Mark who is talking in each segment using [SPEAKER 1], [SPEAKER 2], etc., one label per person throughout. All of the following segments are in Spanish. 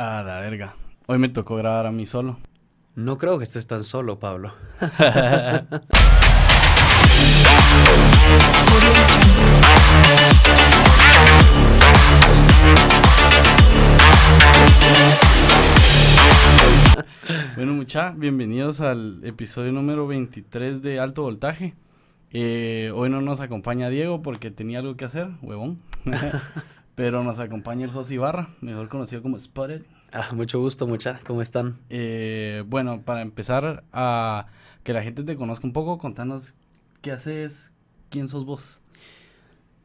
[SPEAKER 1] A la verga. Hoy me tocó grabar a mí solo.
[SPEAKER 2] No creo que estés tan solo, Pablo.
[SPEAKER 1] bueno, mucha, bienvenidos al episodio número 23 de Alto Voltaje. Eh, hoy no nos acompaña Diego porque tenía algo que hacer, huevón. Pero nos acompaña el José Ibarra, mejor conocido como Spotted.
[SPEAKER 2] Ah, mucho gusto, mucha. ¿Cómo están?
[SPEAKER 1] Eh, bueno, para empezar a que la gente te conozca un poco, contanos qué haces, quién sos vos.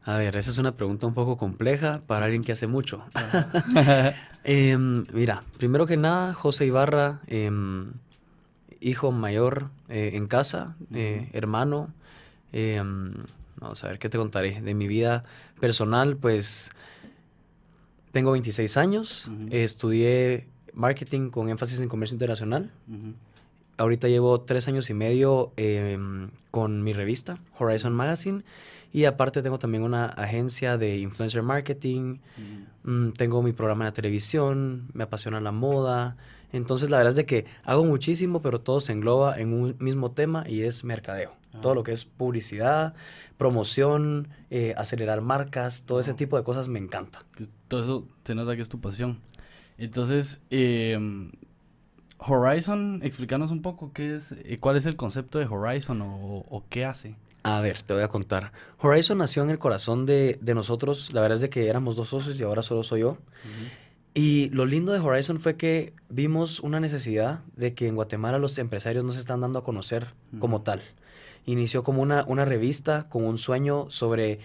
[SPEAKER 2] A ver, esa es una pregunta un poco compleja para alguien que hace mucho. Em, mira, primero que nada, José Ibarra, em, hijo mayor eh, en casa, eh, hermano. Em, vamos a ver, ¿qué te contaré? De mi vida personal, pues tengo 26 años, estudié marketing con énfasis en comercio internacional. Ahorita llevo tres años y medio con mi revista, Horizon Magazine. Y aparte tengo también una agencia de influencer marketing, mm, tengo mi programa en la televisión, me apasiona la moda. Entonces la verdad es de que hago muchísimo, pero todo se engloba en un mismo tema y es mercadeo. Ah. Todo lo que es publicidad, promoción, eh, acelerar marcas, todo ese tipo de cosas me encanta.
[SPEAKER 1] Todo eso se nota que es tu pasión. Entonces, em, Horizon, explícanos un poco qué es, eh, cuál es el concepto de Horizon o, o qué hace.
[SPEAKER 2] A ver, te voy a contar. Horizon nació en el corazón de, nosotros. La verdad es de que éramos dos socios y ahora solo soy yo. Y lo lindo de Horizon fue que vimos una necesidad de que en Guatemala los empresarios no se están dando a conocer como tal. Inició como una, una revista con un sueño sobre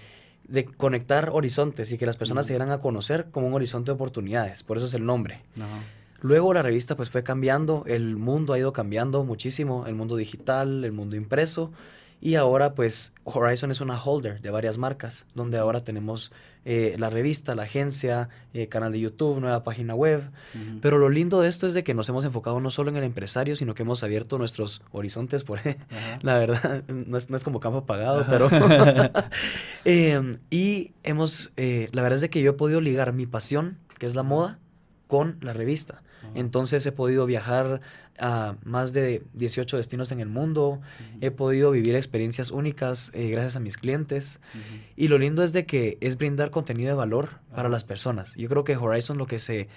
[SPEAKER 2] de conectar horizontes y que las personas se dieran a conocer como un horizonte de oportunidades. Por eso es el nombre. Luego la revista pues fue cambiando, el mundo ha ido cambiando muchísimo, el mundo digital, el mundo impreso. Y ahora pues Horizon es una holder de varias marcas, donde ahora tenemos eh, la revista, la agencia, eh, canal de YouTube, nueva página web. Pero lo lindo de esto es de que nos hemos enfocado no solo en el empresario, sino que hemos abierto nuestros horizontes por La verdad, no es, no es, como campo pagado, pero... Em, y hemos, eh, la verdad es de que yo he podido ligar mi pasión, que es la moda, con la revista. Entonces he podido viajar a más de 18 destinos en el mundo, he podido vivir experiencias únicas eh, gracias a mis clientes. Y lo lindo es de que es brindar contenido de valor para las personas. Yo creo que Horizon lo que se...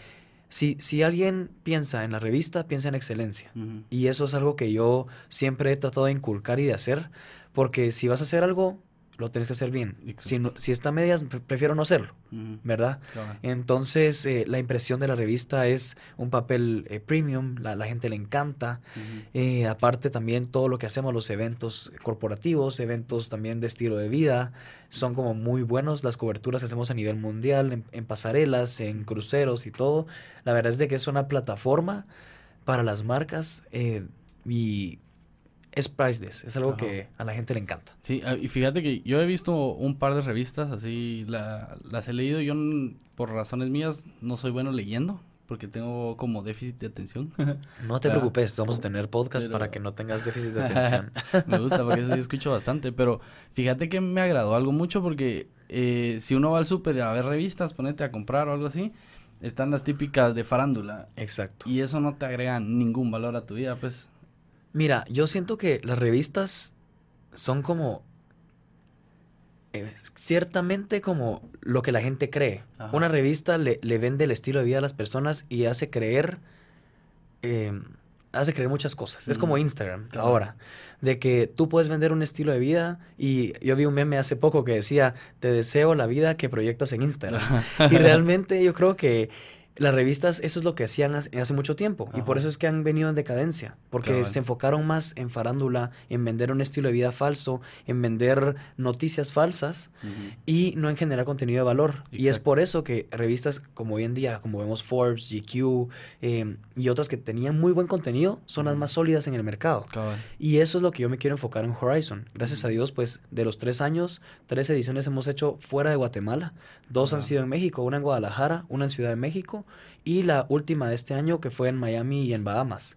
[SPEAKER 2] Si, si alguien piensa en la revista, piensa en excelencia. Y eso es algo que yo siempre he tratado de inculcar y de hacer, porque si vas a hacer algo, lo tienes que hacer bien. Si, si está a medias, prefiero no hacerlo, ¿verdad? Entonces, eh, la impresión de la revista es un papel eh, premium, la, la, gente le encanta. Eh, aparte, también todo lo que hacemos, los eventos corporativos, eventos también de estilo de vida, son como muy buenos. Las coberturas que hacemos a nivel mundial, en, en pasarelas, en cruceros y todo. La verdad es de que es una plataforma para las marcas y es priceless, es algo que a la gente le encanta.
[SPEAKER 1] Sí, ah, y fíjate que yo he visto un par de revistas, así las he leído, yo por razones mías no soy bueno leyendo, porque tengo como déficit de atención.
[SPEAKER 2] No te preocupes, vamos a tener podcast para que no tengas déficit de atención.
[SPEAKER 1] me gusta, porque eso sí escucho bastante, pero fíjate que me agradó algo mucho porque eh, si uno va al súper a ver revistas, ponete a comprar o algo así, están las típicas de farándula.
[SPEAKER 2] Exacto.
[SPEAKER 1] Y eso no te agrega ningún valor a tu vida, pues.
[SPEAKER 2] Mira, yo siento que las revistas son como eh, ciertamente como lo que la gente cree. Una revista le, vende el estilo de vida a las personas y hace creer, em, hace creer muchas cosas. Es como Instagram ahora, de que tú puedes vender un estilo de vida y yo vi un meme hace poco que decía, te deseo la vida que proyectas en Instagram. y realmente yo creo que las revistas, eso es lo que hacían hace, mucho tiempo. Y por eso es que han venido en decadencia. Porque se enfocaron más en farándula, en vender un estilo de vida falso, en vender noticias falsas y no en generar contenido de valor. Y es por eso que revistas como hoy en día, como vemos Forbes, GQ em, y otras que tenían muy buen contenido, son las más sólidas en el mercado. Y eso es lo que yo me quiero enfocar en Horizon. Gracias a Dios, pues de los tres años, tres ediciones hemos hecho fuera de Guatemala. Dos han sido en México, una en Guadalajara, una en Ciudad de México y la última de este año que fue en Miami y en Bahamas.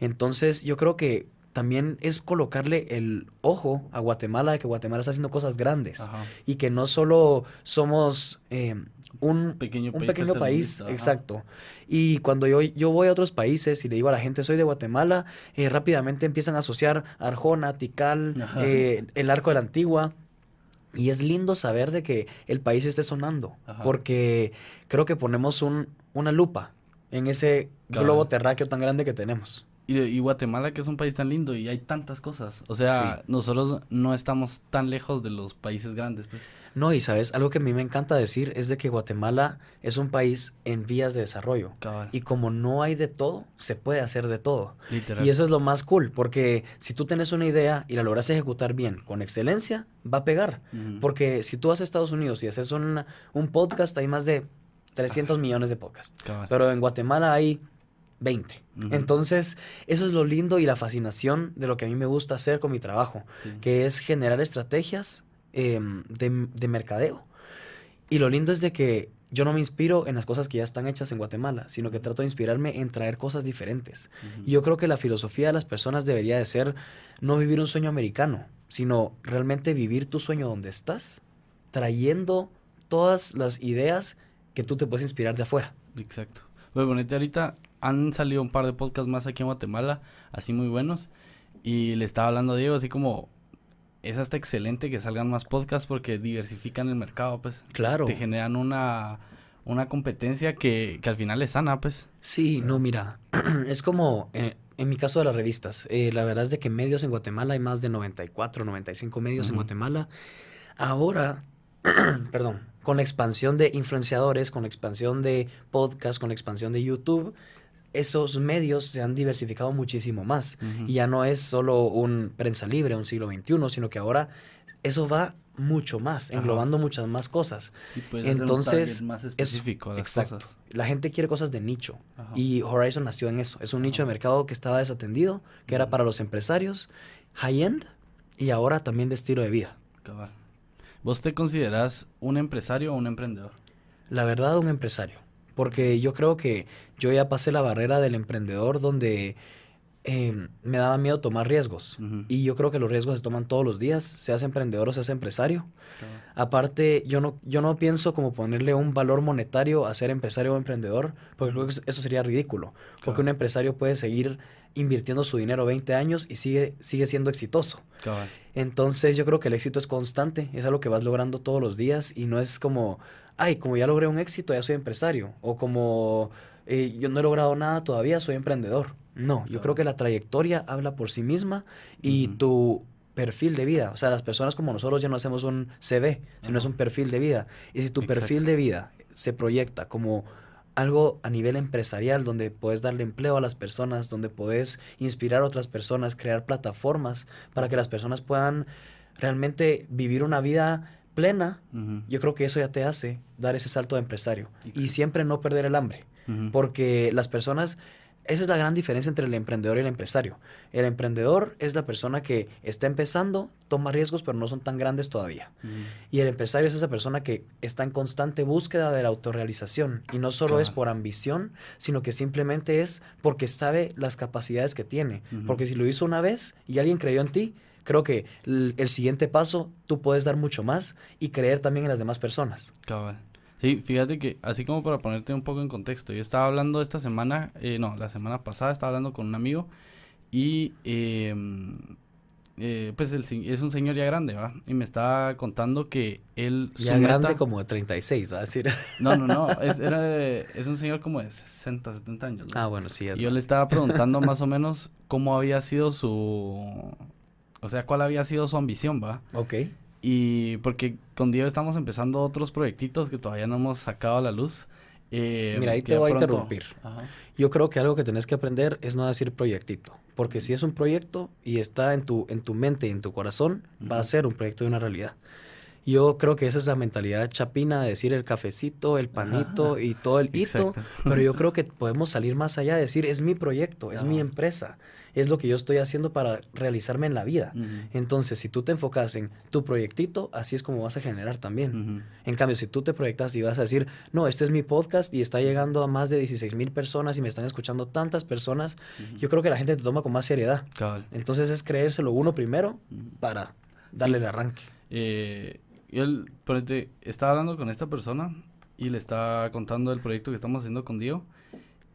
[SPEAKER 2] Entonces yo creo que también es colocarle el ojo a Guatemala de que Guatemala está haciendo cosas grandes y que no solo somos eh, un pequeño país, un pequeño país exacto. Y cuando yo, yo voy a otros países y le digo a la gente soy de Guatemala, eh, rápidamente empiezan a asociar Arjona, Tikal, eh, el arco de la Antigua. Y es lindo saber de que el país esté sonando, porque creo que ponemos un, una lupa en ese globo terráqueo tan grande que tenemos.
[SPEAKER 1] Y, Guatemala, que es un país tan lindo y hay tantas cosas. O sea, nosotros no estamos tan lejos de los países grandes, pues.
[SPEAKER 2] No, y sabes, algo que a mí me encanta decir es de que Guatemala es un país en vías de desarrollo. Y como no hay de todo, se puede hacer de todo. Literal. Y eso es lo más cool, porque si tú tienes una idea y la logras ejecutar bien, con excelencia, va a pegar. Porque si tú vas a Estados Unidos y haces un, un podcast, hay más de 300 millones de podcasts. Pero en Guatemala hay 20. Entonces, eso es lo lindo y la fascinación de lo que a mí me gusta hacer con mi trabajo, que es generar estrategias em, de, mercadeo. Y lo lindo es de que yo no me inspiro en las cosas que ya están hechas en Guatemala, sino que trato de inspirarme en traer cosas diferentes. Y yo creo que la filosofía de las personas debería de ser no vivir un sueño americano, sino realmente vivir tu sueño donde estás, trayendo todas las ideas que tú te puedes inspirar de afuera.
[SPEAKER 1] Exacto. Bueno, ahorita han salido un par de podcasts más aquí en Guatemala, así muy buenos. Y le estaba hablando a Diego, así como es hasta excelente que salgan más podcasts porque diversifican el mercado, pues. Claro. Te generan una, una competencia que, que al final es sana, pues.
[SPEAKER 2] Sí, no, mira, es como eh, en mi caso de las revistas. Eh, la verdad es de que medios en Guatemala hay más de 94, 95 medios en Guatemala. Ahora, perdón, con la expansión de influenciadores, con la expansión de podcasts, con la expansión de YouTube, esos medios se han diversificado muchísimo más. Y ya no es solo un prensa libre, un siglo XXI, sino que ahora eso va mucho más, englobando muchas más cosas. Entonces,
[SPEAKER 1] más específico Cosas.
[SPEAKER 2] La gente quiere cosas de nicho. Y Horizon nació en eso. Es un nicho de mercado que estaba desatendido, que era para los empresarios, high-end y ahora también de estilo de vida.
[SPEAKER 1] ¿Vos te consideras un empresario o un emprendedor?
[SPEAKER 2] La verdad, un empresario. Porque yo creo que yo ya pasé la barrera del emprendedor donde em, me daba miedo tomar riesgos. Y yo creo que los riesgos se toman todos los días, seas emprendedor o seas empresario. Aparte, yo no, yo no pienso como ponerle un valor monetario a ser empresario o emprendedor, porque creo que eso sería ridículo. Porque un empresario puede seguir invirtiendo su dinero 20 años y sigue, sigue siendo exitoso. Entonces yo creo que el éxito es constante, es algo que vas logrando todos los días y no es como ay, como ya logré un éxito, ya soy empresario. O como eh, yo no he logrado nada todavía, soy emprendedor. No, yo creo que la trayectoria habla por sí misma y tu perfil de vida. O sea, las personas como nosotros ya no hacemos un CV, sino es un perfil de vida. Y si tu perfil de vida se proyecta como algo a nivel empresarial donde puedes darle empleo a las personas, donde puedes inspirar a otras personas, crear plataformas para que las personas puedan realmente vivir una vida plena, yo creo que eso ya te hace dar ese salto de empresario. Y siempre no perder el hambre, porque las personas, esa es la gran diferencia entre el emprendedor y el empresario. El emprendedor es la persona que está empezando, toma riesgos, pero no son tan grandes todavía. Y el empresario es esa persona que está en constante búsqueda de la autorrealización y no solo es por ambición, sino que simplemente es porque sabe las capacidades que tiene, porque si lo hizo una vez y alguien creyó en ti, creo que el, siguiente paso tú puedes dar mucho más y creer también en las demás personas.
[SPEAKER 1] Cabal. Sí, fíjate que así como para ponerte un poco en contexto, yo estaba hablando esta semana, eh, no, la semana pasada estaba hablando con un amigo y em, eh, pues el, es un señor ya grande, ¿va? Y me estaba contando que él...
[SPEAKER 2] Ya grande como de 36, ¿va a decir?
[SPEAKER 1] No, no, no, es, era es un señor como de 60, 70 años.
[SPEAKER 2] Ah, bueno, sí.
[SPEAKER 1] Es y yo le estaba preguntando más o menos cómo había sido su o sea, cuál había sido su ambición, ¿va?
[SPEAKER 2] Ok.
[SPEAKER 1] Y porque con Diego estamos empezando otros proyectitos que todavía no hemos sacado a la luz.
[SPEAKER 2] Eh, Mira, ahí te voy a interrumpir. Yo creo que algo que tenés que aprender es no decir proyectito. Porque si es un proyecto y está en tu, en tu mente y en tu corazón, va a ser un proyecto de una realidad. Yo creo que esa es la mentalidad chapina de decir el cafecito, el panito y todo el hito, pero yo creo que podemos salir más allá de decir es mi proyecto, es mi empresa, es lo que yo estoy haciendo para realizarme en la vida. Entonces, si tú te enfocas en tu proyectito, así es como vas a generar también. En cambio, si tú te proyectas y vas a decir, no, este es mi podcast y está llegando a más de 16 mil personas y me están escuchando tantas personas, yo creo que la gente te toma con más seriedad. Entonces es creérselo uno primero para darle el arranque.
[SPEAKER 1] Eh, yo estaba hablando con esta persona y le estaba contando el proyecto que estamos haciendo con Diego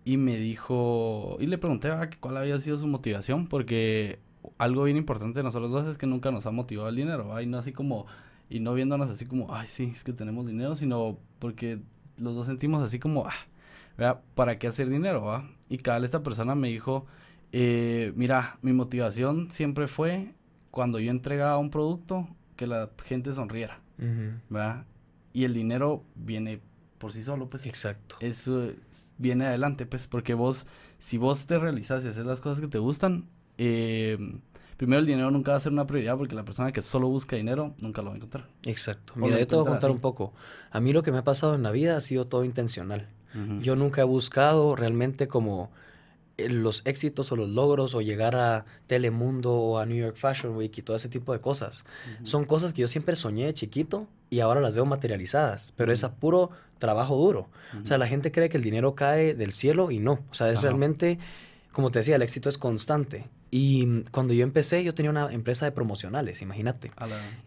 [SPEAKER 1] y me dijo, y le pregunté a cuál había sido su motivación, porque algo bien importante de nosotros dos es que nunca nos ha motivado el dinero, y no así como, y no viéndonos así como, ay, sí, es que tenemos dinero, sino porque los dos sentimos así como, ah, ¿para qué hacer dinero? Va? Y cada esta persona me dijo, eh, mira, mi motivación siempre fue cuando yo entregaba un producto que la gente sonriera, ¿verdad? Y el dinero viene por sí solo, pues.
[SPEAKER 2] Exacto.
[SPEAKER 1] Eso viene adelante, pues, porque vos, si vos te realizas y haces las cosas que te gustan, eh, primero el dinero nunca va a ser una prioridad porque la persona que solo busca dinero nunca lo va a encontrar.
[SPEAKER 2] Exacto. Mira, yo te voy a contar un poco. A mí lo que me ha pasado en la vida ha sido todo intencional. Yo nunca he buscado realmente como los éxitos o los logros o llegar a Telemundo o a New York Fashion Week y todo ese tipo de cosas. Son cosas que yo siempre soñé de chiquito y ahora las veo materializadas, pero es a puro trabajo duro. O sea, la gente cree que el dinero cae del cielo y no. O sea, es realmente, como te decía, el éxito es constante. Y cuando yo empecé, yo tenía una empresa de promocionales, imagínate.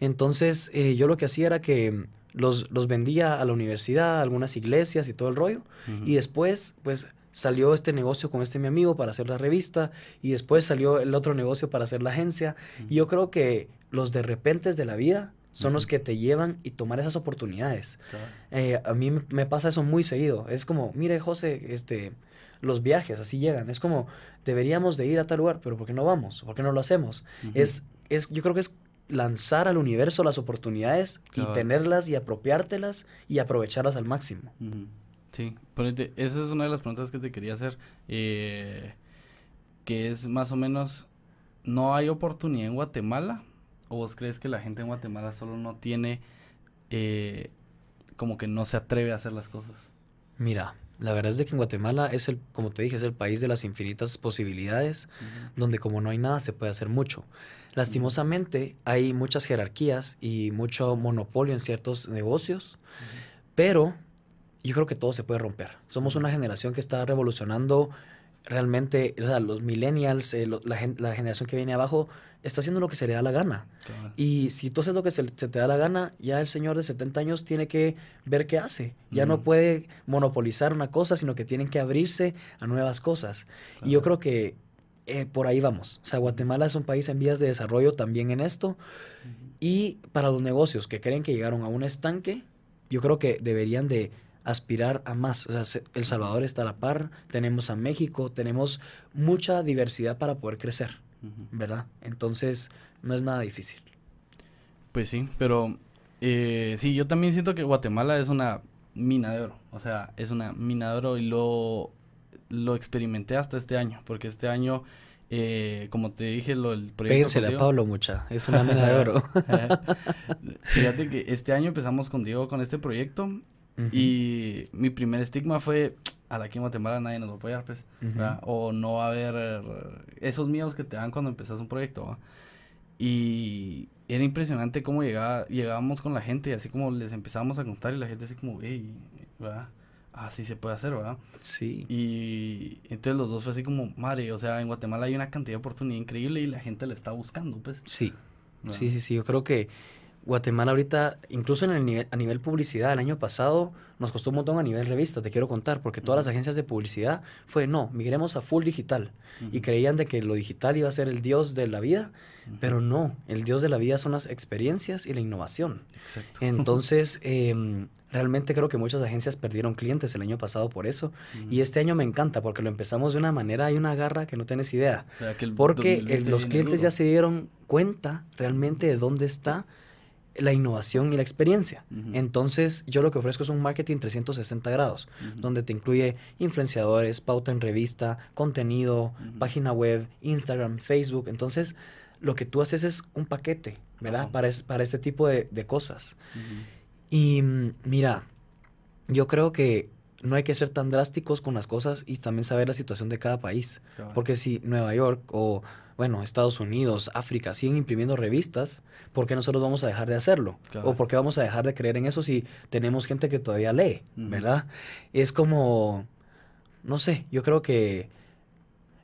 [SPEAKER 2] Entonces, eh, yo lo que hacía era que los, los vendía a la universidad, a algunas iglesias y todo el rollo. Y después, pues salió este negocio con este mi amigo para hacer la revista y después salió el otro negocio para hacer la agencia. Y yo creo que los de repentes de la vida son los que te llevan y tomar esas oportunidades. Eh, a mí me pasa eso muy seguido. Es como, mire José, este, los viajes así llegan. Es como, deberíamos de ir a tal lugar, pero ¿por qué no vamos? ¿Por qué no lo hacemos? es, es, yo creo que es lanzar al universo las oportunidades y tenerlas y apropiártelas y aprovecharlas al máximo.
[SPEAKER 1] Sí, esa es una de las preguntas que te quería hacer, eh, que es más o menos, ¿no hay oportunidad en Guatemala? ¿O vos crees que la gente en Guatemala solo no tiene, eh, como que no se atreve a hacer las cosas?
[SPEAKER 2] Mira, la verdad es de que en Guatemala es el, como te dije, es el país de las infinitas posibilidades, donde como no hay nada se puede hacer mucho. Lastimosamente hay muchas jerarquías y mucho monopolio en ciertos negocios, pero yo creo que todo se puede romper. Somos una generación que está revolucionando realmente, o sea, los millennials, eh, la, generación que viene abajo, está haciendo lo que se le da la gana. Y si tú haces lo que se, te da la gana, ya el señor de 70 años tiene que ver qué hace. Ya no puede monopolizar una cosa, sino que tienen que abrirse a nuevas cosas. Y yo creo que eh, por ahí vamos. O sea, Guatemala es un país en vías de desarrollo también en esto. Y para los negocios que creen que llegaron a un estanque, yo creo que deberían de aspirar a más. O sea, El Salvador está a la par, tenemos a México, tenemos mucha diversidad para poder crecer, ¿verdad? Entonces, no es nada difícil.
[SPEAKER 1] Pues sí, pero eh, sí, yo también siento que Guatemala es una mina de oro. O sea, es una mina de oro y lo, lo experimenté hasta este año, porque este año... Eh, como te dije, lo, el
[SPEAKER 2] proyecto. a Pablo mucha, es una mina de oro.
[SPEAKER 1] Fíjate que este año empezamos con Diego con este proyecto y mi primer estigma fue, a la que en Guatemala nadie nos va a apoyar, pues, O no va a haber esos miedos que te dan cuando empezás un proyecto, Y era impresionante cómo llegaba, llegábamos con la gente y así como les empezábamos a contar y la gente así como, hey, ¿verdad? Así se puede hacer, ¿verdad?
[SPEAKER 2] Sí.
[SPEAKER 1] Y entonces los dos fue así como, madre, o sea, en Guatemala hay una cantidad de oportunidad increíble y la gente la está buscando, pues.
[SPEAKER 2] Sí. Sí, sí, sí. Yo creo que Guatemala ahorita, incluso en el nivel, a nivel publicidad, el año pasado nos costó un montón a nivel revista, te quiero contar, porque todas las agencias de publicidad fue, no, migremos a full digital. Y creían de que lo digital iba a ser el dios de la vida, pero no, el dios de la vida son las experiencias y la innovación. Entonces, em, realmente creo que muchas agencias perdieron clientes el año pasado por eso. Y este año me encanta, porque lo empezamos de una manera, hay una garra que no tienes idea. porque los clientes ya se dieron cuenta realmente de dónde está la innovación y la experiencia. Entonces, yo lo que ofrezco es un marketing 360 grados, donde te incluye influenciadores, pauta en revista, contenido, página web, Instagram, Facebook. Entonces, lo que tú haces es un paquete, ¿verdad? Para, es- para este tipo de, de cosas. Y mm, mira, yo creo que no hay que ser tan drásticos con las cosas y también saber la situación de cada país. Porque si Nueva York o, bueno, Estados Unidos, África siguen imprimiendo revistas, ¿por qué nosotros vamos a dejar de hacerlo? ¿O por qué vamos a dejar de creer en eso si tenemos gente que todavía lee, verdad? Es como, no sé, yo creo que,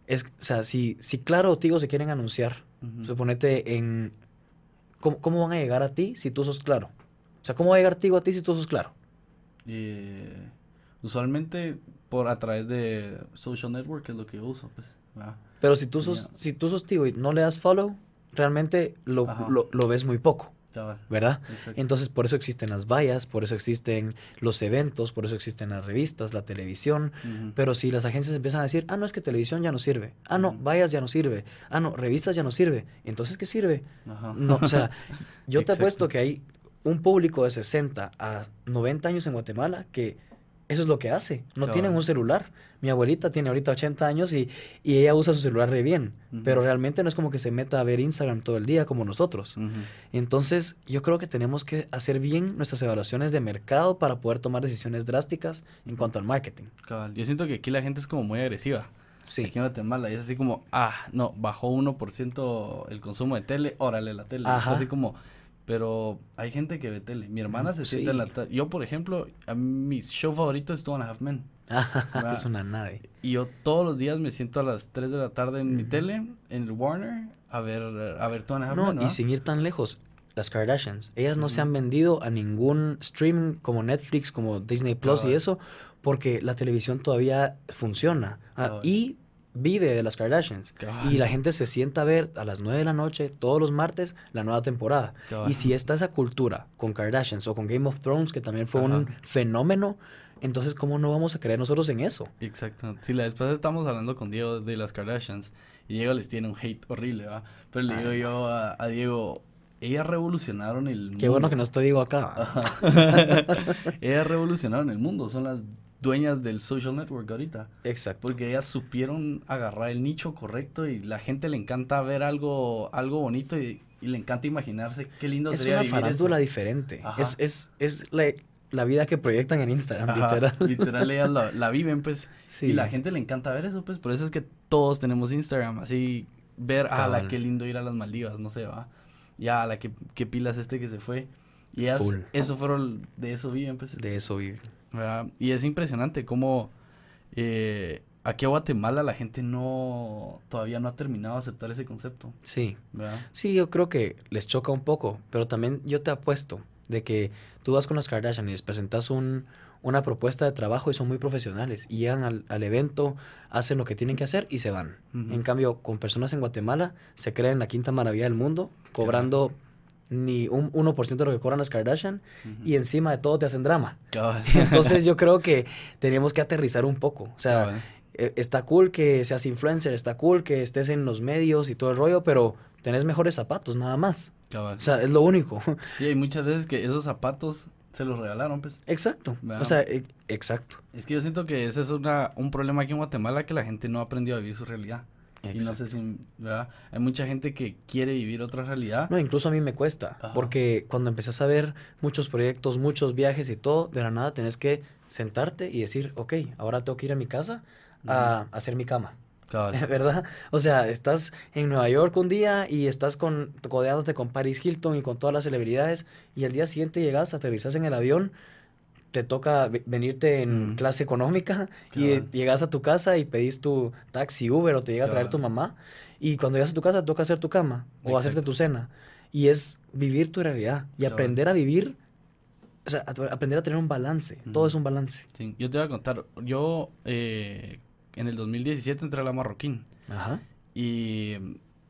[SPEAKER 2] es, o sea, si, si Claro o Tigo se quieren anunciar,
[SPEAKER 1] Ujú.
[SPEAKER 2] suponete en, ¿cómo, ¿cómo van a llegar a ti si tú sos Claro? O sea, ¿cómo va a llegar Tigo a ti si tú sos Claro?
[SPEAKER 1] Eh, usualmente por a través de social network es lo que yo uso, pues.
[SPEAKER 2] Pero si tú sos,
[SPEAKER 1] Ya.
[SPEAKER 2] si tú sos Tigo y no le das follow, realmente lo, lo, lo ves muy poco, ¿verdad?
[SPEAKER 1] exacto.
[SPEAKER 2] Entonces, por eso existen las vallas, por eso existen los eventos, por eso existen las revistas, la televisión. Pero si las agencias empiezan a decir, ah, no, es que televisión ya no sirve, ah, no,
[SPEAKER 1] Ujú.
[SPEAKER 2] vallas ya no sirve, ah, no, revistas ya no sirve, entonces, ¿qué sirve?
[SPEAKER 1] Ajá.
[SPEAKER 2] No, o sea, yo te apuesto que hay un público de 60 a 90 años en Guatemala que eso es lo que hace, no tienen un celular. Mi abuelita tiene ahorita 80 años y, y ella usa su celular re bien, pero realmente no es como que se meta a ver Instagram todo el día como nosotros. Entonces, yo creo que tenemos que hacer bien nuestras evaluaciones de mercado para poder tomar decisiones drásticas en cuanto al marketing.
[SPEAKER 1] Yo siento que aquí la gente es como muy agresiva.
[SPEAKER 2] Sí.
[SPEAKER 1] Aquí en Guatemala y es así como, ah, no, bajó 1% el consumo de tele, órale la tele.
[SPEAKER 2] Ajá.
[SPEAKER 1] Así como, pero hay gente que ve tele. Mi hermana se sienta en la
[SPEAKER 2] Sí.
[SPEAKER 1] ta- Yo, por ejemplo, a mi show favorito es Two and a Half Men. Va.
[SPEAKER 2] es una nave.
[SPEAKER 1] Y yo todos los días me siento a las 3 de la tarde en mi tele, en el Warner, a ver, a ver Two and a Half
[SPEAKER 2] No,
[SPEAKER 1] Men,
[SPEAKER 2] y
[SPEAKER 1] ¿verdad?
[SPEAKER 2] sin ir tan lejos, las Kardashians, ellas no se han vendido a ningún streaming como Netflix, como Disney Plus y eso, porque la televisión todavía funciona ah, y vive de las Kardashians. Y la gente se sienta a ver a las 9 de la noche, todos los martes, la nueva temporada. Y si está esa cultura con Kardashians o con Game of Thrones, que también fue un fenómeno, entonces, ¿cómo no vamos a creer nosotros en eso?
[SPEAKER 1] Exacto. Sí, la vez pasada estamos hablando con Diego de las Kardashians y Diego les tiene un hate horrible, ¿va? Pero le digo yo a, a Diego, ellas revolucionaron el
[SPEAKER 2] Qué bueno
[SPEAKER 1] mundo.
[SPEAKER 2] que no te digo acá.
[SPEAKER 1] Ellas revolucionaron el mundo, son las dueñas del social network ahorita.
[SPEAKER 2] Exacto.
[SPEAKER 1] Porque ellas supieron agarrar el nicho correcto y la gente le encanta ver algo, algo bonito y, y le encanta imaginarse qué lindo
[SPEAKER 2] Es
[SPEAKER 1] sería
[SPEAKER 2] una
[SPEAKER 1] vivir
[SPEAKER 2] farándula
[SPEAKER 1] eso.
[SPEAKER 2] diferente.
[SPEAKER 1] Ajá.
[SPEAKER 2] Es, es, es la, la vida que proyectan en Instagram,
[SPEAKER 1] Ajá,
[SPEAKER 2] literal.
[SPEAKER 1] literal, ellas la, la viven, pues.
[SPEAKER 2] Sí.
[SPEAKER 1] Y la gente le encanta ver eso, pues. Por eso es que todos tenemos Instagram. Así, ver, ah, la qué lindo ir a las Maldivas, no sé, va. Ya, la que, qué pilas este que se fue. Y ellas,
[SPEAKER 2] Full.
[SPEAKER 1] eso fueron, de eso viven, pues.
[SPEAKER 2] De eso vive.
[SPEAKER 1] ¿verdad? Y es impresionante cómo eh, aquí a Guatemala la gente no, todavía no ha terminado de aceptar ese concepto,
[SPEAKER 2] Sí.
[SPEAKER 1] ¿verdad?
[SPEAKER 2] Sí, yo creo que les choca un poco, pero también yo te apuesto de que tú vas con las Kardashian y les presentas un, una propuesta de trabajo y son muy profesionales y llegan al, al evento, hacen lo que tienen que hacer y se van. En cambio, con personas en Guatemala se creen la quinta maravilla del mundo, cobrando ni un 1% de lo que cobran las Kardashian y encima de todo te hacen drama. Entonces yo creo que tenemos que aterrizar un poco. O sea, eh, está cool que seas influencer, está cool que estés en los medios y todo el rollo, pero tenés mejores zapatos, nada más. O sea, es lo único.
[SPEAKER 1] Y hay muchas veces que esos zapatos se los regalaron, pues.
[SPEAKER 2] exacto. O sea, e- exacto.
[SPEAKER 1] Es que yo siento que ese es una, un problema aquí en Guatemala que la gente no ha aprendido a vivir su realidad. Y no sé si, ¿verdad? Hay mucha gente que quiere vivir otra realidad.
[SPEAKER 2] No, incluso a mí me cuesta,
[SPEAKER 1] Ajá.
[SPEAKER 2] porque cuando empezás a ver muchos proyectos, muchos viajes y todo, de la nada tenés que sentarte y decir, ok, ahora tengo que ir a mi casa a hacer mi cama.
[SPEAKER 1] Cabal.
[SPEAKER 2] ¿Verdad? O sea, estás en Nueva York un día y estás con, codeándote con Paris Hilton y con todas las celebridades y al día siguiente llegas, aterrizas en el avión, te toca ve- venirte en
[SPEAKER 1] Mm.
[SPEAKER 2] clase económica y llegas a tu casa y pedís tu taxi Uber o te llega a traer tu mamá y cuando llegas a tu casa toca hacer tu cama o hacerte tu cena y es vivir tu realidad y aprender a vivir, o sea, a- aprender a tener un balance, todo es un balance.
[SPEAKER 1] Sí, yo te voy a contar. Yo eh, en el 2017 entré a la Marroquín.
[SPEAKER 2] Ajá.
[SPEAKER 1] Y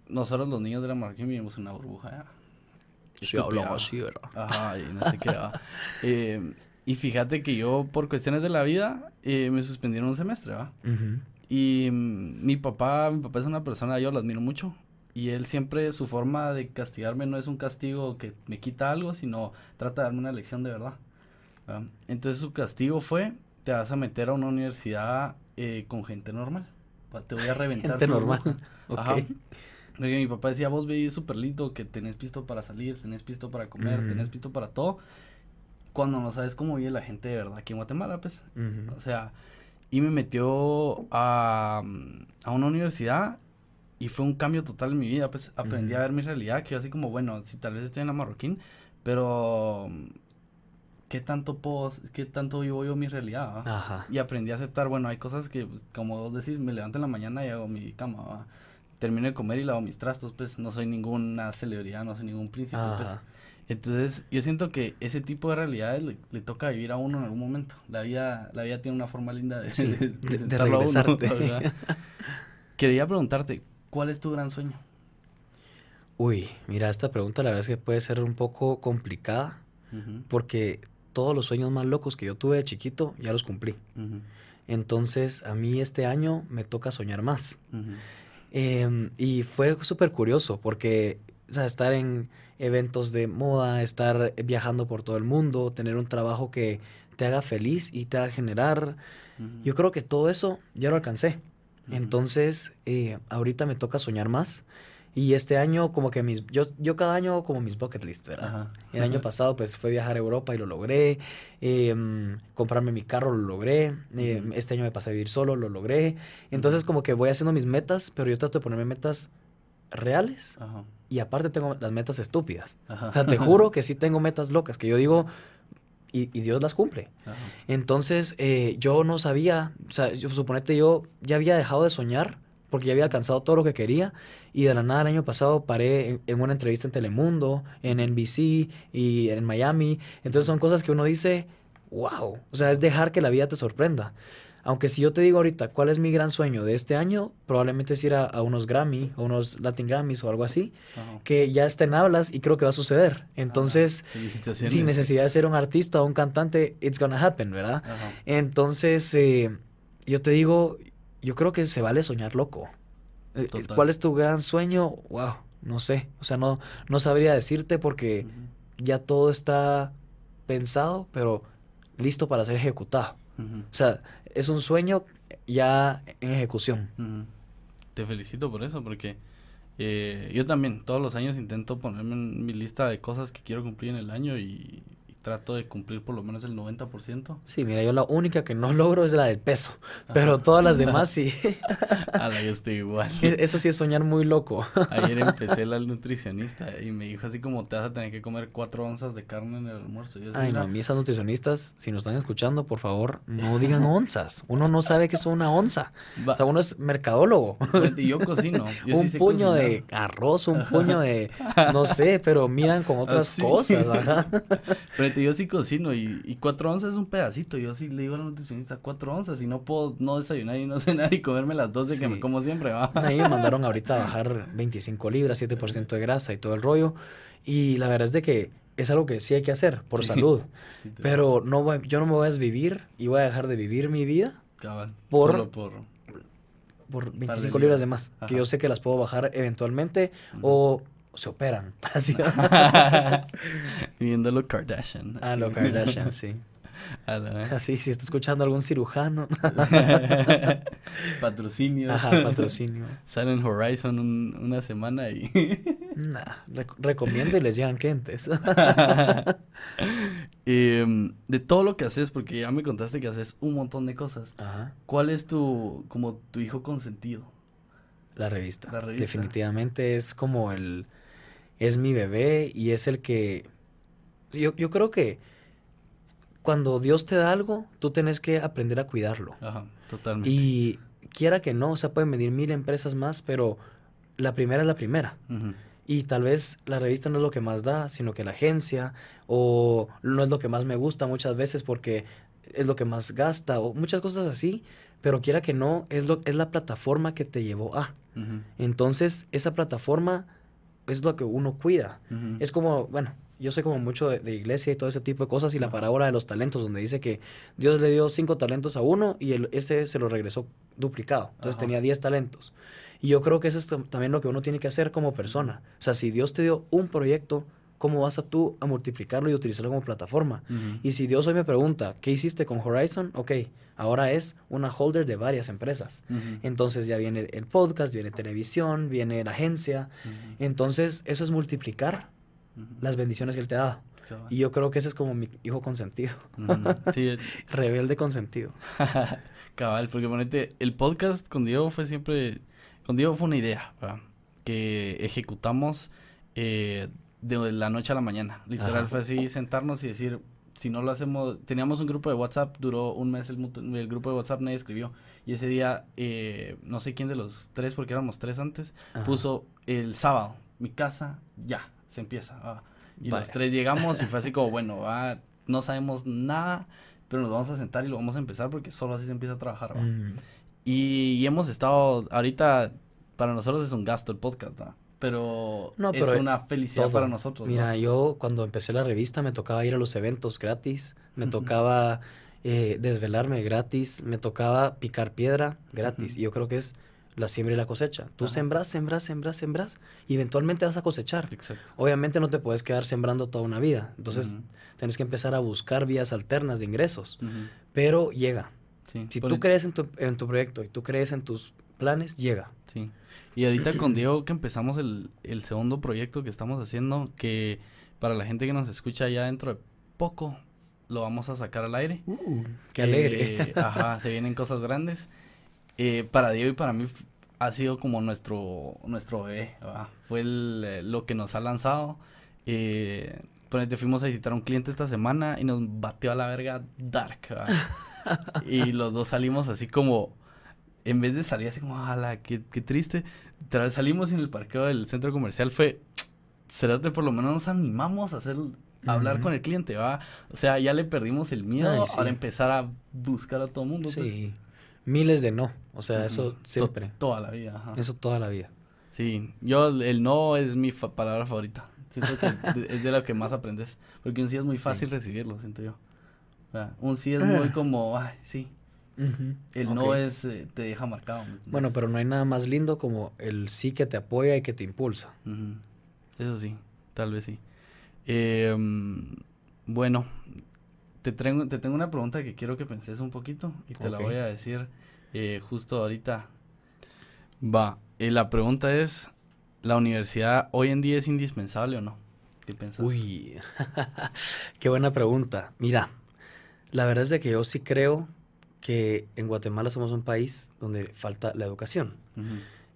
[SPEAKER 1] nosotros los niños de la Marroquín vivimos en una burbuja. ¿ya?
[SPEAKER 2] Sí,
[SPEAKER 1] ¿va?
[SPEAKER 2] así, ¿verdad?
[SPEAKER 1] Ajá, y no sé qué. Eh, y fíjate que yo, por cuestiones de la vida, eh, me suspendieron un semestre, ¿va?
[SPEAKER 2] Ujú.
[SPEAKER 1] Y mm, mi papá, mi papá es una persona, yo lo admiro mucho. Y él siempre, su forma de castigarme no es un castigo que me quita algo, sino trata de darme una lección de verdad. ¿va? Entonces su castigo fue, te vas a meter a una universidad eh, con gente normal. Te voy a reventar.
[SPEAKER 2] Gente normal.
[SPEAKER 1] burbuja".
[SPEAKER 2] Ok.
[SPEAKER 1] Ajá. Porque mi papá decía, vos veis súper lindo que tenés pisto para salir, tenés pisto para comer, tenés pisto para todo. Cuando no sabes cómo vive la gente de verdad aquí en Guatemala, pues.
[SPEAKER 2] Ujú.
[SPEAKER 1] O sea, y me metió a, a una universidad y fue un cambio total en mi vida. Pues aprendí a
[SPEAKER 2] Ujú.
[SPEAKER 1] ver mi realidad, que yo así como, bueno, si tal vez estoy en la marroquín, pero ¿qué tanto puedo, qué tanto vivo yo mi realidad? va?
[SPEAKER 2] Ajá.
[SPEAKER 1] Y aprendí a aceptar, bueno, hay cosas que, pues, como vos decís, me levanto en la mañana y hago mi cama, va. Termino de comer y lavo mis trastos, pues no soy ninguna celebridad, no soy ningún príncipe, pues. Entonces, yo siento que ese tipo de realidades le, le toca vivir a uno en algún momento. La vida, la vida tiene una forma linda de,
[SPEAKER 2] Sí,
[SPEAKER 1] de,
[SPEAKER 2] de- de
[SPEAKER 1] sentarlo a uno,
[SPEAKER 2] regresarte.
[SPEAKER 1] ¿verdad? Quería preguntarte, ¿cuál es tu gran sueño?
[SPEAKER 2] Uy, mira, esta pregunta la verdad es que puede ser un poco complicada porque todos los sueños más locos que yo tuve de chiquito ya los cumplí. Entonces, a mí este año me toca soñar más. Em, y fue súper curioso porque, o sea, estar en eventos de moda, estar viajando por todo el mundo, tener un trabajo que te haga feliz y te haga generar. Yo creo que todo eso ya lo alcancé. Entonces, eh, ahorita me toca soñar más. Y este año, como que mis. Yo, yo cada año, como mis bucket list, ¿verdad?
[SPEAKER 1] Ajá.
[SPEAKER 2] El año pasado, pues fue viajar a Europa y lo logré. em, comprarme mi carro, lo logré. em. Este año me pasé a vivir solo, lo logré. Entonces, como que voy haciendo mis metas, pero yo trato de ponerme metas reales.
[SPEAKER 1] Ajá.
[SPEAKER 2] Y aparte, tengo las metas estúpidas.
[SPEAKER 1] Ajá.
[SPEAKER 2] O sea, te juro que sí tengo metas locas, que yo digo. Y, y Dios las cumple.
[SPEAKER 1] Ajá.
[SPEAKER 2] Entonces, eh, yo no sabía, o sea, yo suponete yo ya había dejado de soñar porque ya había alcanzado todo lo que quería y de la nada el año pasado paré en, en una entrevista en Telemundo, en NBC y en Miami. Entonces son cosas que uno dice, wow, o sea, es dejar que la vida te sorprenda. Aunque si yo te digo ahorita cuál es mi gran sueño de este año, probablemente es ir a, a unos Grammy, a unos Latin Grammys o algo así,
[SPEAKER 1] Ajá.
[SPEAKER 2] que ya está en hablas y creo que va a suceder. Entonces, sin necesidad de ser un artista o un cantante, it's gonna happen, ¿verdad?
[SPEAKER 1] Ajá.
[SPEAKER 2] Entonces, eh, yo te digo, yo creo que se vale soñar loco. Eh, eh,
[SPEAKER 1] Total.
[SPEAKER 2] ¿Cuál es tu gran sueño? Wow, no sé. O sea, no, no sabría decirte porque ya todo está pensado, pero listo para ser ejecutado. O sea, es un sueño ya en ejecución.
[SPEAKER 1] Te felicito por eso, porque eh, yo también todos los años intento ponerme en mi lista de cosas que quiero cumplir en el año y trato de cumplir por lo menos el 90%.
[SPEAKER 2] Sí, mira, yo la única que no logro es la del peso, pero todas las demás sí.
[SPEAKER 1] Ala, yo estoy igual.
[SPEAKER 2] E- Eso sí es soñar muy loco.
[SPEAKER 1] Ayer empecé la nutricionista y me dijo así como te vas a tener que comer cuatro onzas de carne en el almuerzo. Yo
[SPEAKER 2] Ay, no,
[SPEAKER 1] "Mira,
[SPEAKER 2] a mí esas nutricionistas, si nos están escuchando, por favor, no digan onzas. Uno no sabe qué es una onza.
[SPEAKER 1] va-
[SPEAKER 2] O sea, uno es mercadólogo.
[SPEAKER 1] y yo cocino. yo
[SPEAKER 2] un puño
[SPEAKER 1] cocinar.
[SPEAKER 2] de arroz, un puño de, no sé, pero miran con otras cosas, ajá.
[SPEAKER 1] Pero yo sí cocino y, y cuatro onzas es un pedacito. Yo sí le digo a la nutricionista cuatro onzas y no puedo no desayunar y no cenar y comerme las doce que
[SPEAKER 2] Sí.
[SPEAKER 1] me como siempre, va.
[SPEAKER 2] A mí me mandaron ahorita a bajar 25 libras, 7% de grasa y todo el rollo. Y la verdad es de que es algo que sí hay que hacer por
[SPEAKER 1] Sí.
[SPEAKER 2] salud. Pero no voy- yo no me voy a desvivir y voy a dejar de vivir mi vida
[SPEAKER 1] Cabal,
[SPEAKER 2] por-
[SPEAKER 1] Solo por...
[SPEAKER 2] por
[SPEAKER 1] de
[SPEAKER 2] 25 libras de más. Que yo sé que las puedo bajar eventualmente o se operan. Así.
[SPEAKER 1] Viéndolo Kardashian.
[SPEAKER 2] A lo Kardashian, sí. Así, si está escuchando algún cirujano.
[SPEAKER 1] Patrocinios.
[SPEAKER 2] Ajá, patrocinio.
[SPEAKER 1] Salen Horizon un- una semana y...
[SPEAKER 2] Nah, rec- recomiendo y les llegan clientes.
[SPEAKER 1] Em, de todo lo que haces, porque ya me contaste que haces un montón de cosas.
[SPEAKER 2] Ajá.
[SPEAKER 1] ¿Cuál es tu, como tu hijo consentido?
[SPEAKER 2] La revista.
[SPEAKER 1] La revista.
[SPEAKER 2] Definitivamente es como el. Es mi bebé y es el que. Yo, yo creo que cuando Dios te da algo, tú tienes que aprender a cuidarlo.
[SPEAKER 1] Ajá, totalmente.
[SPEAKER 2] Y quiera que no, o sea, pueden venir mil empresas más, pero la primera es la primera. Y tal vez la revista no es lo que más da, sino que la agencia, o no es lo que más me gusta muchas veces porque es lo que más gasta, o muchas cosas así, pero quiera que no, es, lo, es la plataforma que te llevó a. Entonces, esa plataforma es lo que uno cuida. Es como, bueno, yo soy como mucho de, de iglesia y todo ese tipo de cosas y la parábola de los talentos, donde dice que Dios le dio cinco talentos a uno y el, ese se lo regresó duplicado. Entonces
[SPEAKER 1] Ajá.
[SPEAKER 2] tenía diez talentos. Y yo creo que eso es tam- también lo que uno tiene que hacer como persona. O sea, si Dios te dio un proyecto, ¿cómo vas a tú a multiplicarlo y utilizarlo como plataforma? Y si Dios hoy me pregunta, ¿qué hiciste con Horizon? Ok, ahora es una holder de varias empresas. Entonces ya viene el podcast, viene televisión, viene la agencia. Entonces eso es multiplicar las bendiciones que Él te ha dado. Y yo creo que ese es como mi hijo consentido. sí. Rebelde consentido.
[SPEAKER 1] Cabal, porque ponete, el podcast con Diego fue siempre, con Diego fue una idea, que ejecutamos eh, de la noche a la mañana. Literal fue así sentarnos y decir, si no lo hacemos, teníamos un grupo de WhatsApp, duró un mes el, el grupo de WhatsApp, nadie escribió. Y ese día, eh, no sé quién de los tres, porque éramos tres antes, puso el sábado, mi casa, ya, se empieza. Y los tres llegamos y fue así como, bueno, no sabemos nada, pero nos vamos a sentar y lo vamos a empezar porque solo así se empieza a trabajar. Mm. Y, hemos estado, ahorita, para nosotros es un gasto el podcast, ¿no? pero, es una felicidad para nosotros.
[SPEAKER 2] Mira, yo cuando empecé la revista me tocaba ir a los eventos gratis, me tocaba eh, desvelarme gratis, me tocaba picar piedra gratis. Y yo creo que es la siembra y la cosecha. Tú sembras, sembras, sembras, sembras y eventualmente vas a cosechar. Obviamente no te puedes quedar sembrando toda una vida. Entonces tienes que empezar a buscar vías alternas de ingresos. Pero llega. Si tú crees en tu, en tu proyecto y tú crees en tus planes, llega.
[SPEAKER 1] Sí. Y ahorita con Diego que empezamos el, el segundo proyecto que estamos haciendo, que para la gente que nos escucha ya dentro de poco lo vamos a sacar al aire.
[SPEAKER 2] Uh, qué alegre.
[SPEAKER 1] Eh, ajá, se vienen cosas grandes. Eh, para Diego y para mí ha sido como nuestro, nuestro bebé, fue eh, lo que nos ha lanzado. Eh, te fuimos a visitar a un cliente esta semana y nos batió a la verga dark. y los dos salimos así como, en vez de salir así como, ala, qué, qué triste, salimos en el parqueo del centro comercial, fue, será que por lo menos nos animamos a hacer hablar con el cliente, ¿va? O sea, ya le perdimos el miedo para empezar a buscar a todo el mundo.
[SPEAKER 2] Pues. Sí miles de no. O sea, eso siempre.
[SPEAKER 1] toda la vida. Ajá.
[SPEAKER 2] Eso toda la vida.
[SPEAKER 1] Sí, yo el no es mi palabra favorita. Siento que es de lo que más aprendes. Porque un sí es muy fácil recibirlo, siento yo. O sea, un sí es muy ah. como, ay, sí. El no es, eh, te deja marcado.
[SPEAKER 2] Bueno, pero no hay nada más lindo como el sí que te apoya y que te impulsa.
[SPEAKER 1] Eso sí, tal vez sí. Eh, bueno, te, tengo, te tengo una pregunta que quiero que penses un poquito y te la voy a decir eh, justo ahorita. Va, eh, la pregunta es, ¿la universidad hoy en día es indispensable o no? ¿Qué piensas?
[SPEAKER 2] Uy, qué buena pregunta. Mira, la verdad es de que yo sí creo que en Guatemala somos un país donde falta la educación.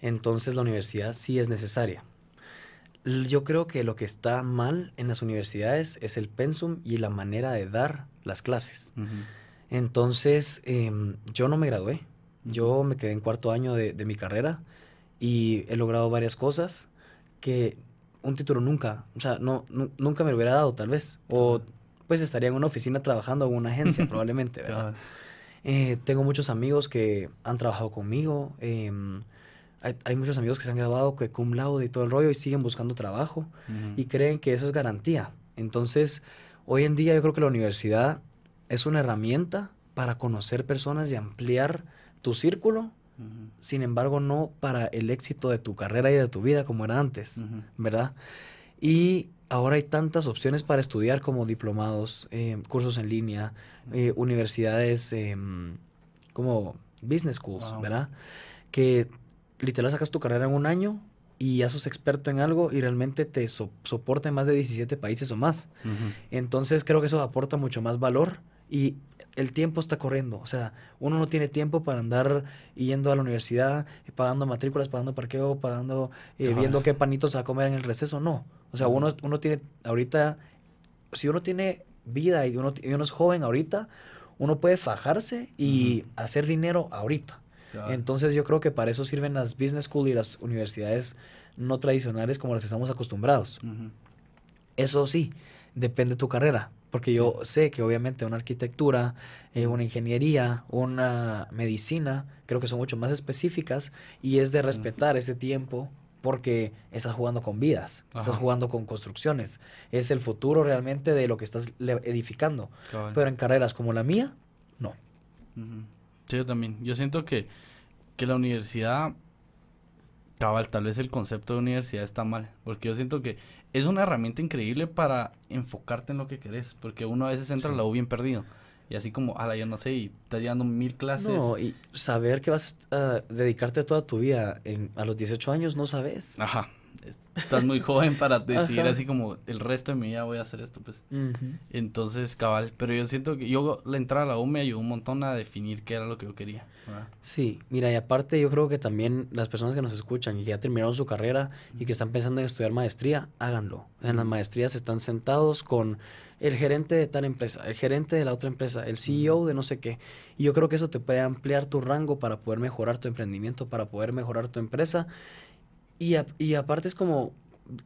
[SPEAKER 2] Entonces la universidad sí es necesaria. Yo creo que lo que está mal en las universidades es el pensum y la manera de dar las clases. Entonces, em, yo no me gradué. Yo me quedé en cuarto año de, mi carrera y he logrado varias cosas que un título nunca, o sea, no, nunca me lo hubiera dado tal vez. O pues estaría en una oficina trabajando en una agencia probablemente, ¿verdad? Eh, tengo muchos amigos que han trabajado conmigo. Em, hay, muchos amigos que se han graduado que cum laude y todo el rollo y siguen buscando trabajo y creen que eso es garantía. Entonces, hoy en día yo creo que la universidad es una herramienta para conocer personas y ampliar tu círculo, sin embargo no para el éxito de tu carrera y de tu vida como era antes, ¿verdad? Y ahora hay tantas opciones para estudiar como diplomados, eh, cursos en línea, eh, universidades em, como business schools, ¿verdad? Que literal sacas tu carrera en un año y ya sos experto en algo y realmente te soporta en más de 17 países o más. Entonces creo que eso aporta mucho más valor y el tiempo está corriendo. O sea, uno no tiene tiempo para andar yendo a la universidad, pagando matrículas, pagando parqueo, pagando, eh, viendo qué panitos a comer en el receso. No. O sea, uno, uno tiene ahorita, si uno tiene vida y uno, y uno es joven ahorita, uno puede fajarse y hacer dinero ahorita. Entonces yo creo que para eso sirven las business school y las universidades no tradicionales como las estamos acostumbrados. Eso sí, depende de tu carrera. Porque yo sé que obviamente una arquitectura, eh, una ingeniería, una medicina, creo que son mucho más específicas y es de respetar ese tiempo porque estás jugando con vidas, estás jugando con construcciones. Es el futuro realmente de lo que estás edificando. Pero en carreras como la mía, no.
[SPEAKER 1] Sí, yo también. Yo siento que, que la universidad cabal, tal vez el concepto de universidad está mal, porque yo siento que es una herramienta increíble para enfocarte en lo que querés, porque uno a veces entra a la U bien perdido. Y así como, ala, yo no sé, y estás llevando mil clases.
[SPEAKER 2] No, y saber que vas a dedicarte toda tu vida en, a los 18 años, no sabes.
[SPEAKER 1] Ajá estás muy joven para decir así como el resto de mi vida voy a hacer esto, pues. Entonces, cabal, pero yo siento que yo la entrada a la U me ayudó un montón a definir qué era lo que yo quería.
[SPEAKER 2] Sí, mira, y aparte yo creo que también las personas que nos escuchan y que ya terminaron su carrera y que están pensando en estudiar maestría, háganlo. En las maestrías están sentados con el gerente de tal empresa, el gerente de la otra empresa, el CEO de no sé qué. Y yo creo que eso te puede ampliar tu rango para poder mejorar tu emprendimiento, para poder mejorar tu empresa y, y aparte es como,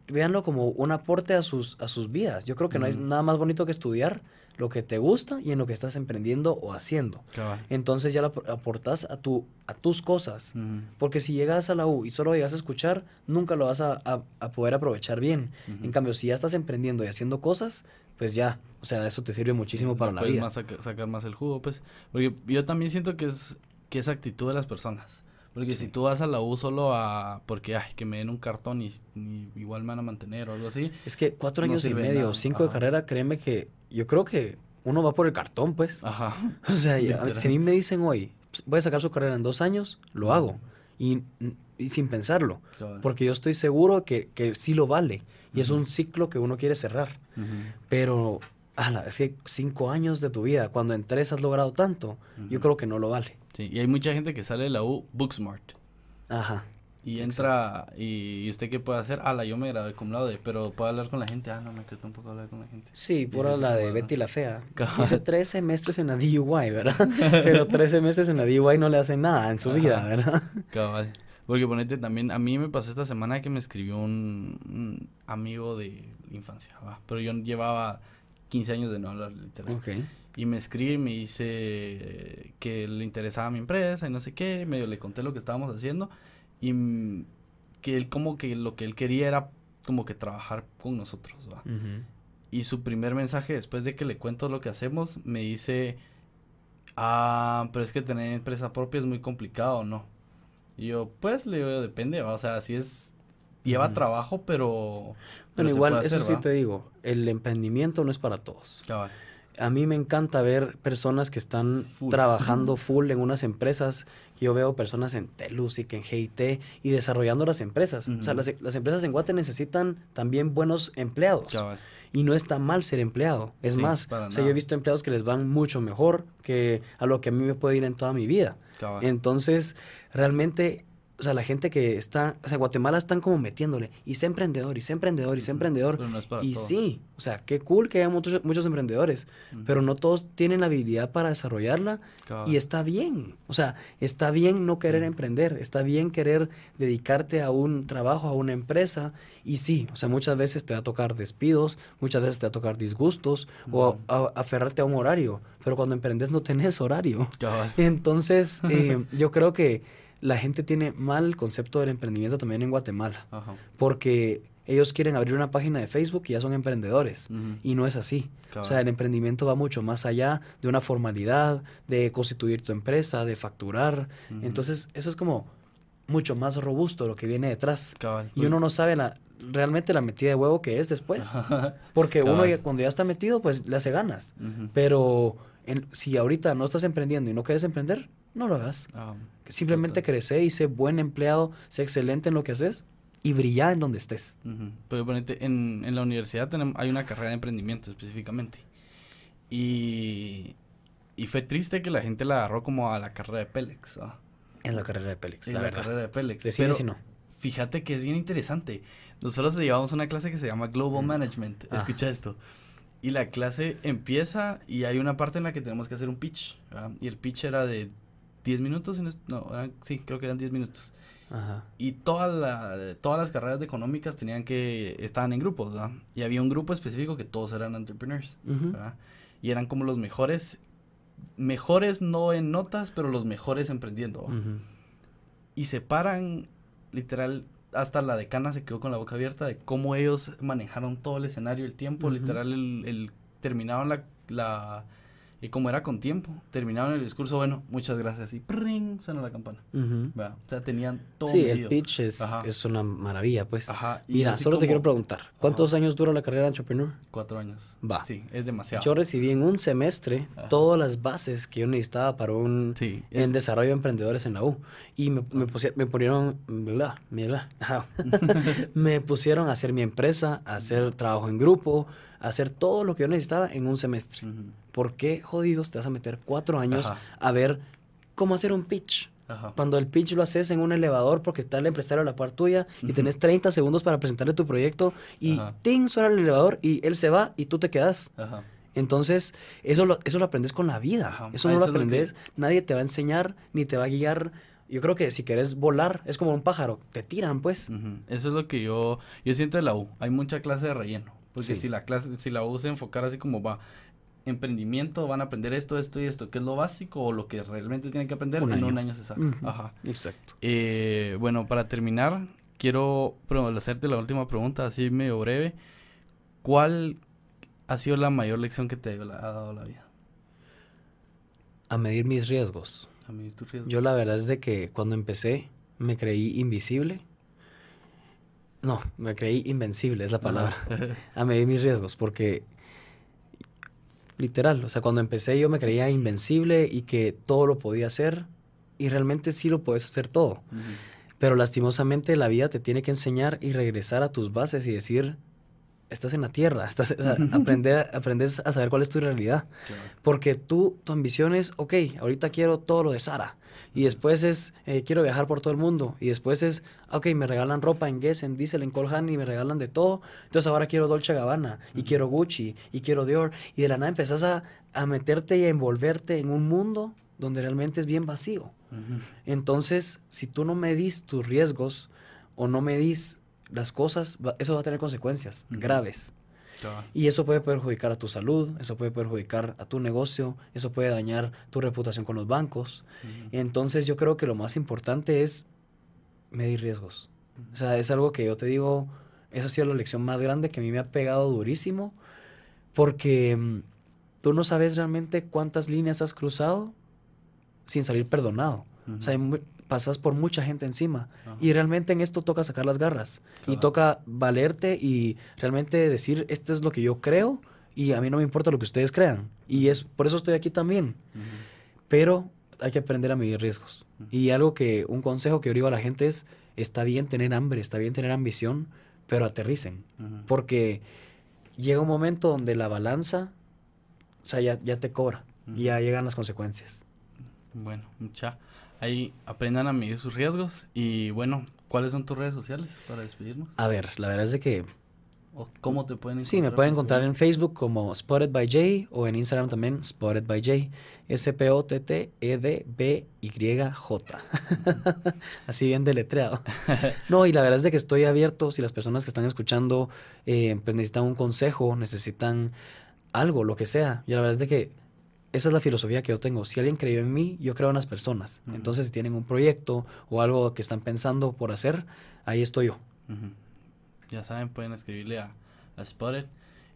[SPEAKER 2] véanlo como un aporte a sus, a sus vidas. Yo creo que no hay nada más bonito que estudiar lo que te gusta y en lo que estás emprendiendo o haciendo. Entonces ya lo aportas a, tu, a tus cosas. Porque si llegas a la U y solo llegas a escuchar, nunca lo vas a, a, poder aprovechar bien. En cambio, si ya estás emprendiendo y haciendo cosas, pues ya, o sea, eso te sirve muchísimo para la vida.
[SPEAKER 1] Más sacar más el jugo, pues. Porque yo también siento que es, que es actitud de las personas. Porque si tú vas a la U solo a... Porque, ay, que me den un cartón y, igual me van a mantener o algo así.
[SPEAKER 2] Es que cuatro años y medio, cinco de carrera, créeme que yo creo que uno va por el cartón, pues. Ajá. O sea, si a mí me dicen hoy, voy a sacar su carrera en dos años, lo hago. Y, sin pensarlo. Porque yo estoy seguro que, que sí lo vale. Y es un ciclo que uno quiere cerrar. Pero, ala, es que cinco años de tu vida, cuando en tres has logrado tanto, yo creo que no lo vale.
[SPEAKER 1] Sí, y hay mucha gente que sale de la U Booksmart. Ajá. Y entra, y, usted qué puede hacer? Ah, la yo me gradué cum laude, pero puedo hablar con la gente. Ah, no, me cuesta un poco hablar con la gente.
[SPEAKER 2] Sí, pura la de Betty la Fea. Hice tres semestres en la DUI, ¿verdad? pero tres semestres en la DUI no le hacen nada en su vida, ¿verdad?
[SPEAKER 1] Cabal. Porque ponete también, a mí me pasó esta semana que me escribió un, amigo de infancia, ¿va? pero yo llevaba 15 años de no hablar literal. Y me escribe y me dice que le interesaba mi empresa y no sé qué. Medio le conté lo que estábamos haciendo. Y que él como que lo que él quería era como que trabajar con nosotros, ¿va? Y su primer mensaje después de que le cuento lo que hacemos, me dice, ah, pero es que tener empresa propia es muy complicado, ¿no? Y yo, pues, le digo, depende, ¿va? O sea, si es, lleva trabajo, pero...
[SPEAKER 2] Bueno, igual, eso sí te digo, el emprendimiento no es para todos a mí me encanta ver personas que están trabajando full en unas empresas. Yo veo personas en Telusic, en GIT y desarrollando las empresas. O sea, las, empresas en Guate necesitan también buenos empleados. Y no está mal ser empleado. Es más, o sea, yo he visto empleados que les van mucho mejor que a lo que a mí me puede ir en toda mi vida. Entonces, realmente o sea, la gente que está, o sea, Guatemala están como metiéndole, y sé emprendedor, y sé emprendedor, y sé emprendedor. y sí, o sea, qué cool que haya muchos, muchos emprendedores, pero no todos tienen la habilidad para desarrollarla, y está bien, o sea, está bien no querer emprender, está bien querer dedicarte a un trabajo, a una empresa, y sí, o sea, muchas veces te va a tocar despidos, muchas veces te va a tocar disgustos, o aferrarte a un horario, pero cuando emprendes no tenés horario. Entonces, eh, yo creo que la gente tiene mal el concepto del emprendimiento también en Guatemala. Porque ellos quieren abrir una página de Facebook y ya son emprendedores. Y no es así. O sea, el emprendimiento va mucho más allá de una formalidad, de constituir tu empresa, de facturar. Entonces, eso es como mucho más robusto lo que viene detrás. Y uno no sabe la, realmente la metida de huevo que es después. Porque uno cuando ya está metido, pues le hace ganas. Pero si ahorita no estás emprendiendo y no quieres emprender, no lo hagas. Ah, Simplemente crece y sé buen empleado, sé excelente en lo que haces y brilla en donde estés.
[SPEAKER 1] Pero en, en la universidad tenemos, hay una carrera de emprendimiento específicamente. Y, y fue triste que la gente la agarró como a la carrera de Pélex.
[SPEAKER 2] En la carrera de Pélex.
[SPEAKER 1] En la, carrera de Pélex. Decime si no. Fíjate que es bien interesante. Nosotros llevamos una clase que se llama Global mm. Management. Ah. Escucha esto. Y la clase empieza y hay una parte en la que tenemos que hacer un pitch. Y el pitch era de 10 minutos, no, sí, creo que eran 10 minutos. Ajá. Y toda la, todas las carreras económicas tenían que, estaban en grupos, ¿verdad? Y había un grupo específico que todos eran entrepreneurs, ¿verdad? Y eran como los mejores, mejores no en notas, pero los mejores emprendiendo. Y se paran, literal, hasta la decana se quedó con la boca abierta de cómo ellos manejaron todo el escenario, el tiempo, literal, el, el terminaron la, la Y como era con tiempo, terminaban el discurso, bueno, muchas gracias. Y ¡pring! suena la campana. O sea, tenían todo
[SPEAKER 2] Sí,
[SPEAKER 1] medido.
[SPEAKER 2] el pitch es, una maravilla, pues.
[SPEAKER 1] Ajá, y
[SPEAKER 2] Mira, solo te quiero preguntar, ¿cuántos años dura la carrera de entrepreneur?
[SPEAKER 1] Cuatro años.
[SPEAKER 2] Va.
[SPEAKER 1] Sí, es demasiado.
[SPEAKER 2] Yo recibí en un semestre
[SPEAKER 1] Ajá.
[SPEAKER 2] todas las bases que yo necesitaba para un
[SPEAKER 1] Sí,
[SPEAKER 2] en
[SPEAKER 1] es-
[SPEAKER 2] desarrollo de emprendedores en la U. Y me, me, pusie- me pusieron, bla, bla, ajá. me pusieron a hacer mi empresa, a hacer trabajo en grupo, hacer todo lo que yo necesitaba en un semestre. ¿Por qué jodidos te vas a meter cuatro años
[SPEAKER 1] Ajá.
[SPEAKER 2] a ver cómo hacer un pitch?
[SPEAKER 1] Ajá.
[SPEAKER 2] Cuando el pitch lo haces en un elevador porque está el empresario a la par tuya y
[SPEAKER 1] Ujú.
[SPEAKER 2] tenés 30 segundos para presentarle tu proyecto y
[SPEAKER 1] Ajá.
[SPEAKER 2] ting, suena el elevador y él se va y tú te quedas.
[SPEAKER 1] Ajá.
[SPEAKER 2] Entonces, eso lo, eso lo aprendes con la vida. Eso
[SPEAKER 1] Ah,
[SPEAKER 2] no
[SPEAKER 1] eso
[SPEAKER 2] lo
[SPEAKER 1] que-
[SPEAKER 2] aprendes. Nadie te va a enseñar ni te va a guiar. Yo creo que si querés volar, es como un pájaro. Te tiran, pues.
[SPEAKER 1] Eso es lo que yo, yo siento de la U. Hay mucha clase de relleno. Porque
[SPEAKER 2] Sí.
[SPEAKER 1] si la clase, si la U se enfocara así como va, emprendimiento, van a aprender esto, esto y esto, que es lo básico o lo que realmente tienen que aprender,
[SPEAKER 2] Un
[SPEAKER 1] en
[SPEAKER 2] año.
[SPEAKER 1] un año se saca. Ajá.
[SPEAKER 2] Exacto.
[SPEAKER 1] Eh, bueno, para terminar, quiero hacerte la última pregunta, así medio breve. ¿Cuál ha sido la mayor lección que te ha dado la vida?
[SPEAKER 2] A medir mis riesgos.
[SPEAKER 1] A mí, tu riesgo.
[SPEAKER 2] Yo la verdad es de que cuando empecé me creí invisible. No, me creí invencible, es la palabra. A medir mis riesgos, porque literal, o sea, cuando empecé yo me creía invencible y que todo lo podía hacer y realmente sí lo puedes hacer todo. Pero lastimosamente la vida te tiene que enseñar y regresar a tus bases y decir, estás en la tierra, estás, o sea, aprender, aprendes a saber cuál es tu realidad.
[SPEAKER 1] Claro.
[SPEAKER 2] Porque tú, tu ambición es, ok, ahorita quiero todo lo de Sara. Y después es, eh, quiero viajar por todo el mundo. Y después es, ok, me regalan ropa en Guess, en Diesel, en Colhan y me regalan de todo. Entonces ahora quiero Dolce Gabbana, y quiero Gucci, y quiero Dior. Y de la nada empezás a, a meterte y a envolverte en un mundo donde realmente es bien vacío. Entonces, si tú no medís tus riesgos o no medís las cosas, eso va a tener consecuencias graves. Y eso puede perjudicar a tu salud, eso puede perjudicar a tu negocio, eso puede dañar tu reputación con los bancos. Entonces yo creo que lo más importante es medir riesgos. O sea, es algo que yo te digo, esa ha sido la lección más grande que a mí me ha pegado durísimo, porque mm, tú no sabes realmente cuántas líneas has cruzado sin salir perdonado. O sea, hay mu- pasas por mucha gente encima.
[SPEAKER 1] Ajá.
[SPEAKER 2] Y realmente en esto toca sacar las garras. Y toca valerte y realmente decir, esto es lo que yo creo y a mí no me importa lo que ustedes crean. Y es por eso estoy aquí también. Pero hay que aprender a medir riesgos. Y algo que, un consejo que yo digo a la gente es, está bien tener hambre, está bien tener ambición, pero aterricen. Porque llega un momento donde la balanza, o sea, ya, ya te cobra. Y ya llegan las consecuencias.
[SPEAKER 1] Bueno, mucha. Ahí aprendan a medir sus riesgos. Y bueno, ¿cuáles son tus redes sociales para despedirnos?
[SPEAKER 2] A ver, la verdad es de que
[SPEAKER 1] ¿O cómo te pueden encontrar?
[SPEAKER 2] Sí, me pueden encontrar en? Facebook como Spotted by Jay o en Instagram también Spotted by Jay. S-P-O-T-T-E-D-B-Y-J. Así bien deletreado. No, y la verdad es de que estoy abierto. Si las personas que están escuchando eh, pues necesitan un consejo, necesitan algo, lo que sea. Y la verdad es de que esa es la filosofía que yo tengo. Si alguien creyó en mí, yo creo en las personas. Entonces, si tienen un proyecto o algo que están pensando por hacer, ahí estoy yo.
[SPEAKER 1] Ya saben, pueden escribirle a, a Spotted.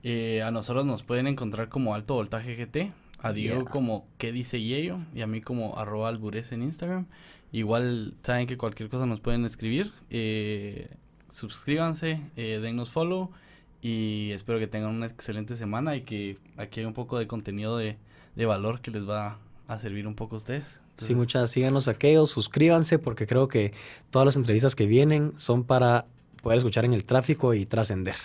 [SPEAKER 1] Eh, a nosotros nos pueden encontrar como Alto Voltaje GT. A Diego
[SPEAKER 2] Yeah.
[SPEAKER 1] como ¿Qué dice Yello? Y a mí como arroba albures en Instagram. Igual saben que cualquier cosa nos pueden escribir. Eh, suscríbanse, eh, dennos follow. Y espero que tengan una excelente semana y que aquí hay un poco de contenido de, de valor que les va a servir un poco a ustedes.
[SPEAKER 2] Sí, muchas, síganos aquellos, suscríbanse porque creo que todas las entrevistas que vienen son para poder escuchar en el tráfico y trascender.